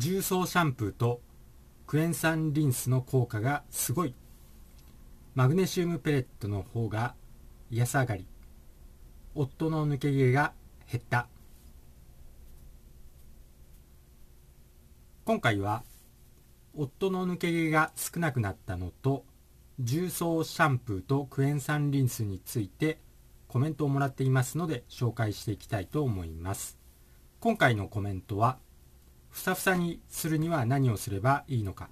重曹シャンプーとクエン酸リンスの効果がすごい。マグネシウムペレットの方が安上がり。夫の抜け毛が減った。今回は夫の抜け毛が少なくなったのと重曹シャンプーとクエン酸リンスについてコメントをもらっていますので紹介していきたいと思います。今回のコメントはふさふさにするには何をすればいいのか。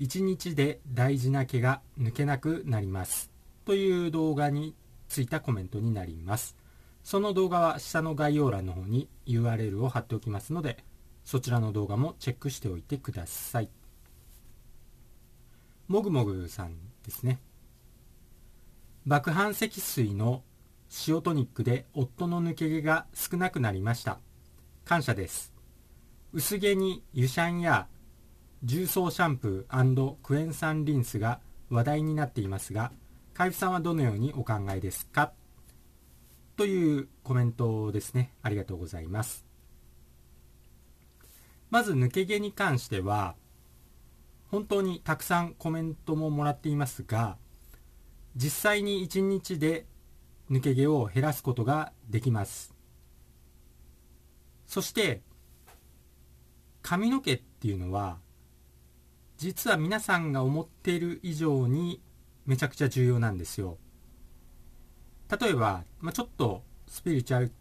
1日で大事な毛が抜けなくなります。という動画についたコメントになります。その動画は下の概要欄の方に URL を貼っておきますのでそちらの動画もチェックしておいてください。もぐもぐさんですね。爆反積水の塩トニックで夫の抜け毛が少なくなりました。感謝です。薄毛に油シャンや重曹シャンプークエン酸リンスが話題になっていますが海部さんはどのようにお考えですか？というコメントですね。ありがとうございます。まず抜け毛に関しては本当にたくさんコメントももらっていますが実際に1日で抜け毛を減らすことができます。そして髪の毛っていうのは実は皆さんが思っている以上にめちゃくちゃ重要なんですよ。例えば、まあ、ちょっとスピリチュアル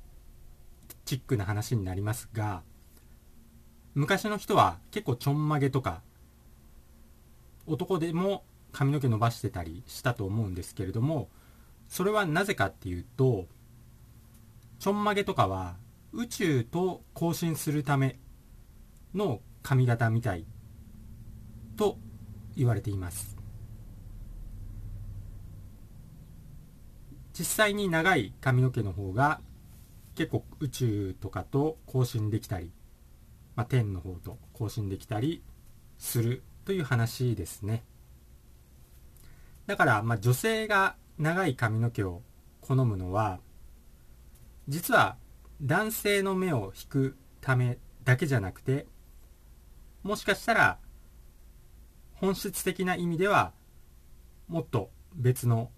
チックな話になりますが昔の人は結構ちょんまげとか男でも髪の毛伸ばしてたりしたと思うんですけれどもそれはなぜかっていうとちょんまげとかは宇宙と交信するための髪型みたいと言われています。実際に長い髪の毛の方が結構宇宙とかと交信できたり、まあ、天の方と交信できたりするという話ですね。だから、まあ、女性が長い髪の毛を好むのは実は男性の目を引くためだけじゃなくてもしかしたら本質的な意味ではもっと別の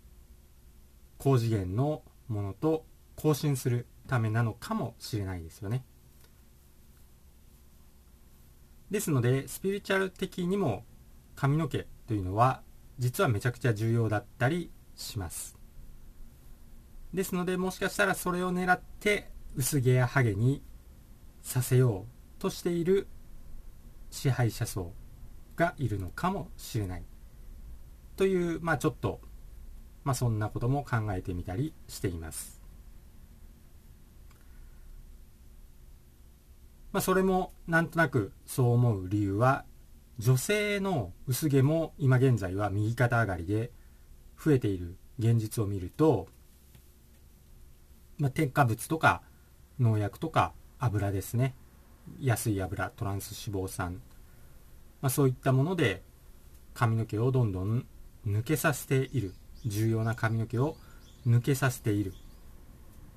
高次元のものと交信するためなのかもしれないですよね。ですのでスピリチュアル的にも髪の毛というのは実はめちゃくちゃ重要だったりしますですのでもしかしたらそれを狙って薄毛やハゲにさせようとしている支配者層がいるのかもしれないというまあちょっとまあそんなことも考えてみたりしています。まあ、それもなんとなくそう思う理由は女性の薄毛も今現在は右肩上がりで増えている現実を見ると、まあ、添加物とか農薬とか油ですね。安い油トランス脂肪酸、まあ、そういったもので髪の毛をどんどん抜けさせている。重要な髪の毛を抜けさせている。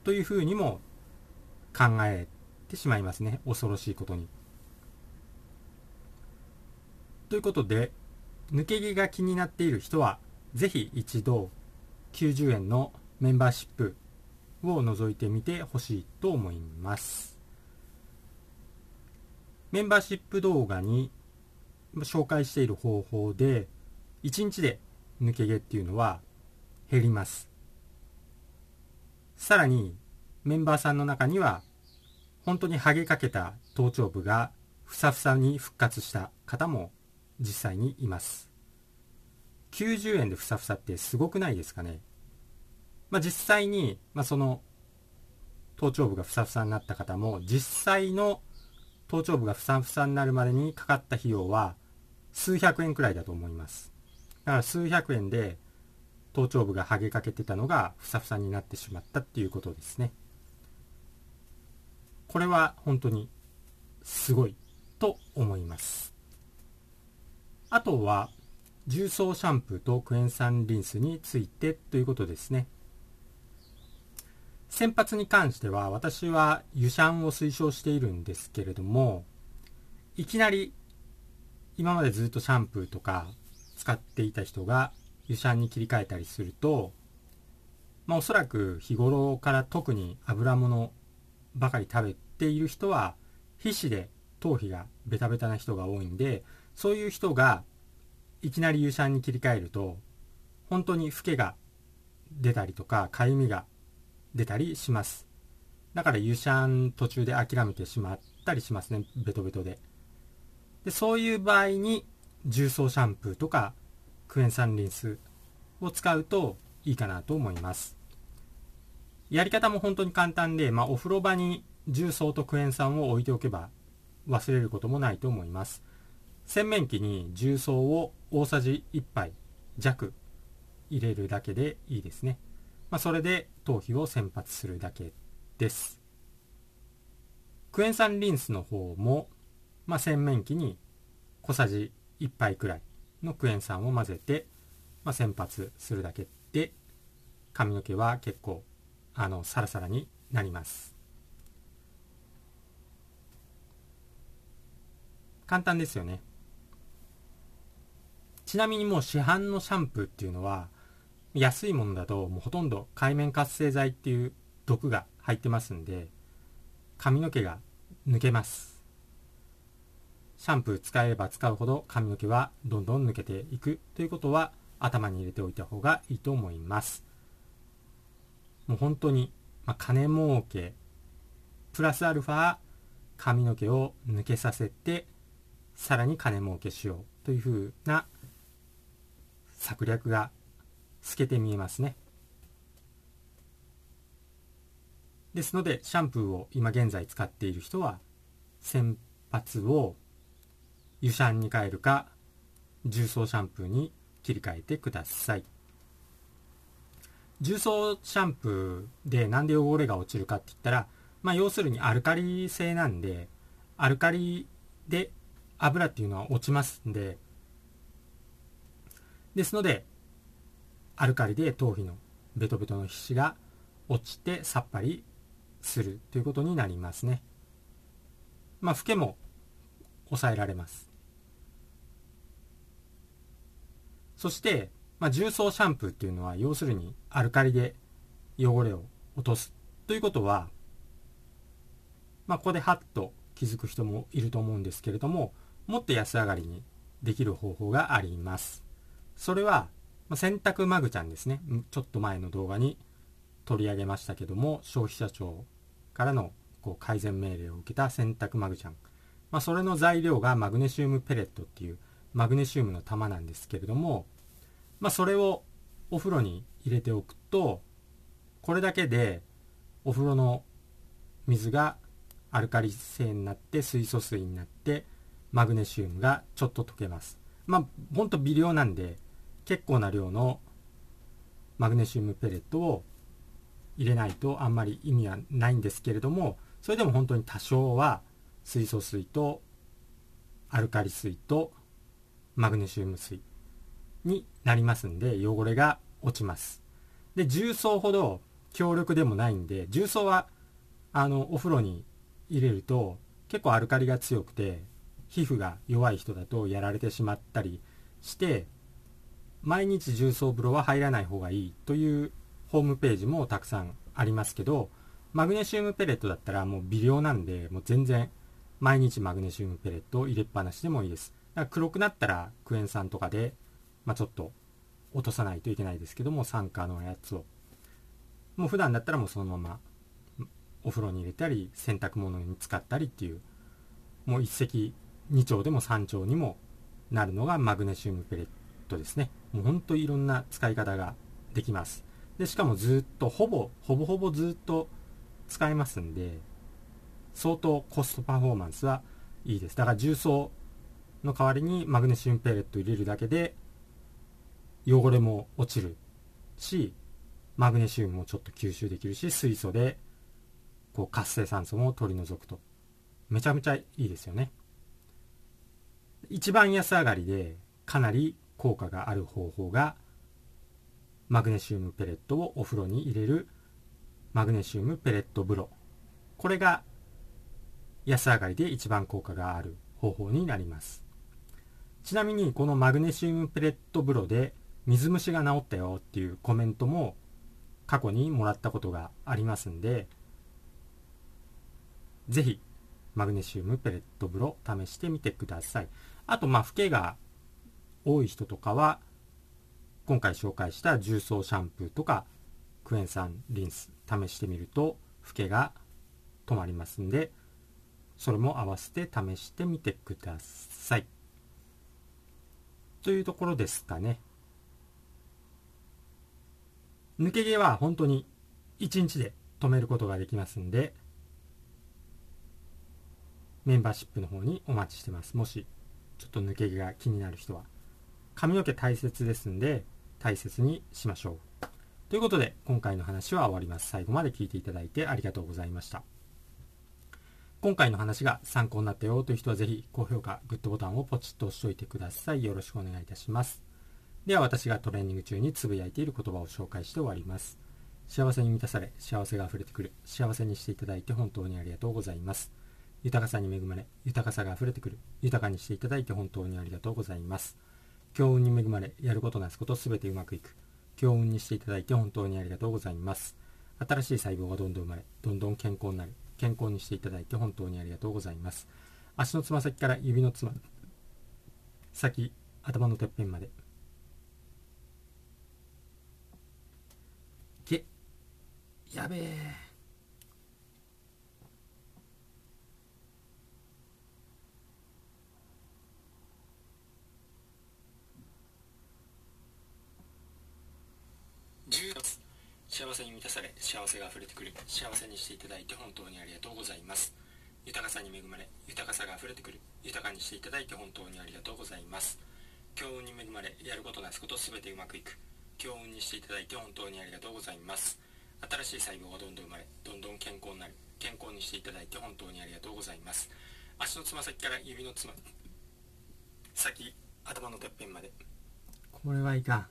というふうにも考えてしまいますね。恐ろしいことに。ということで抜け毛が気になっている人はぜひ一度90円のメンバーシップを覗いてみてほしいと思います。メンバーシップ動画に紹介している方法で1日で抜け毛っていうのは減ります。さらにメンバーさんの中には本当にハゲかけた頭頂部がふさふさに復活した方も実際にいます。90円でふさふさってすごくないですかね。まあ実際に、まあ、その頭頂部がふさふさになった方も実際の頭頂部がふさふさになるまでにかかった費用は数百円くらいだと思います。だから数百円で頭頂部が剥げかけてたのがふさふさになってしまったっていうことですね。これは本当にすごいと思います。あとは重曹シャンプーとクエン酸リンスについてということですね。先発に関しては私は油シャンを推奨しているんですけれどもいきなり今までずっとシャンプーとか使っていた人が油シャンに切り替えたりすると、まあ、おそらく日頃から特に油物ばかり食べている人は皮脂で頭皮がベタベタな人が多いんでそういう人がいきなり油シャンに切り替えると本当にフケが出たりとかかゆみが出たりします。だから油シャン途中で諦めてしまったりしますね。ベトベトで。でそういう場合に重曹シャンプーとかクエン酸リンスを使うといいかなと思います。やり方も本当に簡単で、まあ、お風呂場に重曹とクエン酸を置いておけば忘れることもないと思います。洗面器に重曹を大さじ1杯弱入れるだけでいいですね、まあ、それで頭皮を洗髪するだけです。クエン酸リンスの方も、まあ、洗面器に小さじ1杯くらいのクエン酸を混ぜて、まあ、洗髪するだけで髪の毛は結構あのサラサラになります。簡単ですよね。ちなみにもう市販のシャンプーっていうのは安いものだともうほとんど界面活性剤っていう毒が入ってますんで髪の毛が抜けます。シャンプー使えば使うほど髪の毛はどんどん抜けていくということは頭に入れておいた方がいいと思います。もう本当に、まあ、金儲けプラスアルファ髪の毛を抜けさせてさらに金儲けしようというふうな策略が透けて見えますね。ですのでシャンプーを今現在使っている人は洗髪を油シャンに変えるか重曹シャンプーに切り替えてください。重曹シャンプーでなんで汚れが落ちるかって言ったら、まあ、要するにアルカリ性なんでアルカリで油っていうのは落ちますんでですのでアルカリで頭皮のベトベトの皮脂が落ちてさっぱりするということになりますね。まあフケも抑えられます。そして、まあ、重曹シャンプーっていうのは要するにアルカリで汚れを落とすということはまあここでハッと気づく人もいると思うんですけれどももっと安上がりにできる方法があります。それは、まあ、洗濯マグちゃんですね。ちょっと前の動画に取り上げましたけども消費者庁からのこう改善命令を受けた洗濯マグちゃん、まあ、それの材料がマグネシウムペレットっていうマグネシウムの玉なんですけれども、まあ、それをお風呂に入れておくとこれだけでお風呂の水がアルカリ性になって水素水になってマグネシウムがちょっと溶けます。まあほんと微量なんで結構な量のマグネシウムペレットを入れないとあんまり意味はないんですけれどもそれでも本当に多少は水素水とアルカリ水とマグネシウム水になりますんで汚れが落ちます。で重曹ほど強力でもないんで重曹はあのお風呂に入れると結構アルカリが強くて皮膚が弱い人だとやられてしまったりして毎日重曹風呂は入らない方がいいというホームページもたくさんありますけどマグネシウムペレットだったらもう微量なんでもう全然毎日マグネシウムペレットを入れっぱなしでもいいです。だから黒くなったらクエン酸とかで、まあ、ちょっと落とさないといけないですけども酸化のやつを。もう普段だったらもうそのままお風呂に入れたり洗濯物に使ったりっていうもう一石二鳥でも三鳥にもなるのがマグネシウムペレットですね。もうほんといろんな使い方ができます。でしかもずっとほぼほぼほぼずっと使えますんで相当コストパフォーマンスはいいです。だから重曹の代わりにマグネシウムペレット入れるだけで汚れも落ちるしマグネシウムもちょっと吸収できるし水素でこう活性酸素も取り除くと。めちゃめちゃいいですよね。一番安上がりでかなり効果がある方法がマグネシウムペレットをお風呂に入れるマグネシウムペレット風呂。これが安上がりで一番効果がある方法になります。ちなみにこのマグネシウムペレット風呂で水虫が治ったよっていうコメントも過去にもらったことがありますんでぜひマグネシウムペレット風呂試してみてください。あとまあフケが多い人とかは今回紹介した重曹シャンプーとかクエン酸リンス試してみるとフケが止まりますんでそれも合わせて試してみてください。というところですかね。抜け毛は本当に1日で止めることができますんでメンバーシップの方にお待ちしてます。もしちょっと抜け毛が気になる人は髪の毛大切ですんで大切にしましょう。ということで今回の話は終わります。最後まで聞いていただいてありがとうございました。今回の話が参考になったよという人はぜひ高評価グッドボタンをポチッと押しておいてください。よろしくお願いいたします。では私がトレーニング中につぶやいている言葉を紹介して終わります。幸せに満たされ幸せが溢れてくる。幸せにしていただいて本当にありがとうございます。豊かさに恵まれ豊かさが溢れてくる。豊かにしていただいて本当にありがとうございます。強運に恵まれやることなすことすべてうまくいく。強運にしていただいて本当にありがとうございます。新しい細胞がどんどん生まれどんどん健康になる。健康にしていただいて本当にありがとうございます。足のつま先から指のつま先頭のてっぺんまで。けやべえ。10月幸せに満たされ幸せが溢れてくる。幸せにしていただいて本当にありがとうございます。豊かさに恵まれ豊かさが溢れてくる。豊かにしていただいて本当にありがとうございます。強運に恵まれやることなすことすべてうまくいく。強運にしていただいて本当にありがとうございます。新しい細胞がどんどん生まれどんどん健康になる。健康にしていただいて本当にありがとうございます。足のつま先から指のつま先頭のてっぺんまで。これはいかん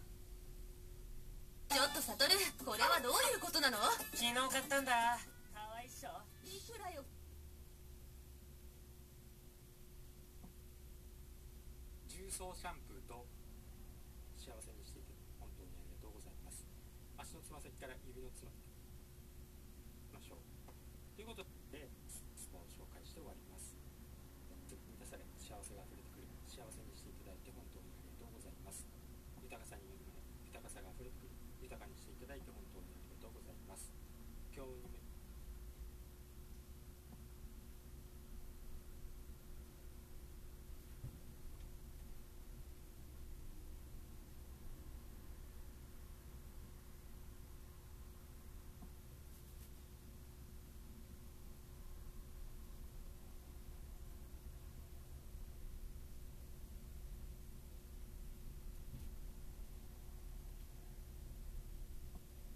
ちょっとサトルこれはどういうことなの昨日買ったんだ。かわいいっしょ。いくらよ。重曹シャンプーと幸せにしていて本当にありがとうございます。足のつま先から指のつまましょう。ということでスパを紹介して終わります。満たされ幸せが溢れてくる。幸せにしていただいて本当にありがとうございます。豊かさに恵まれ豊かさが溢れてくる。豊かにしていただいて本当にありがとうございます今日に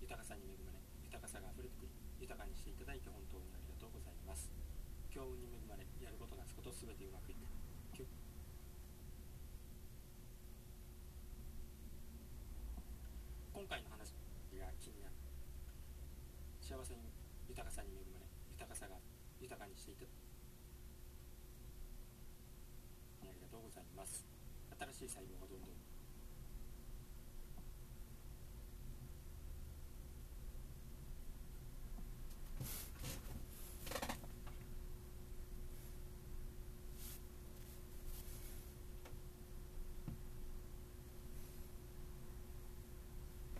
豊かさに恵まれ豊かさが溢れてくる豊かにしていただいて本当にありがとうございます強運に恵まれやることなすことすべてうまくいくきゅ今回の話が気になる。幸せに豊かさに恵まれ豊かさが豊かにしていた。ありがとうございます。新しい細胞がどんどん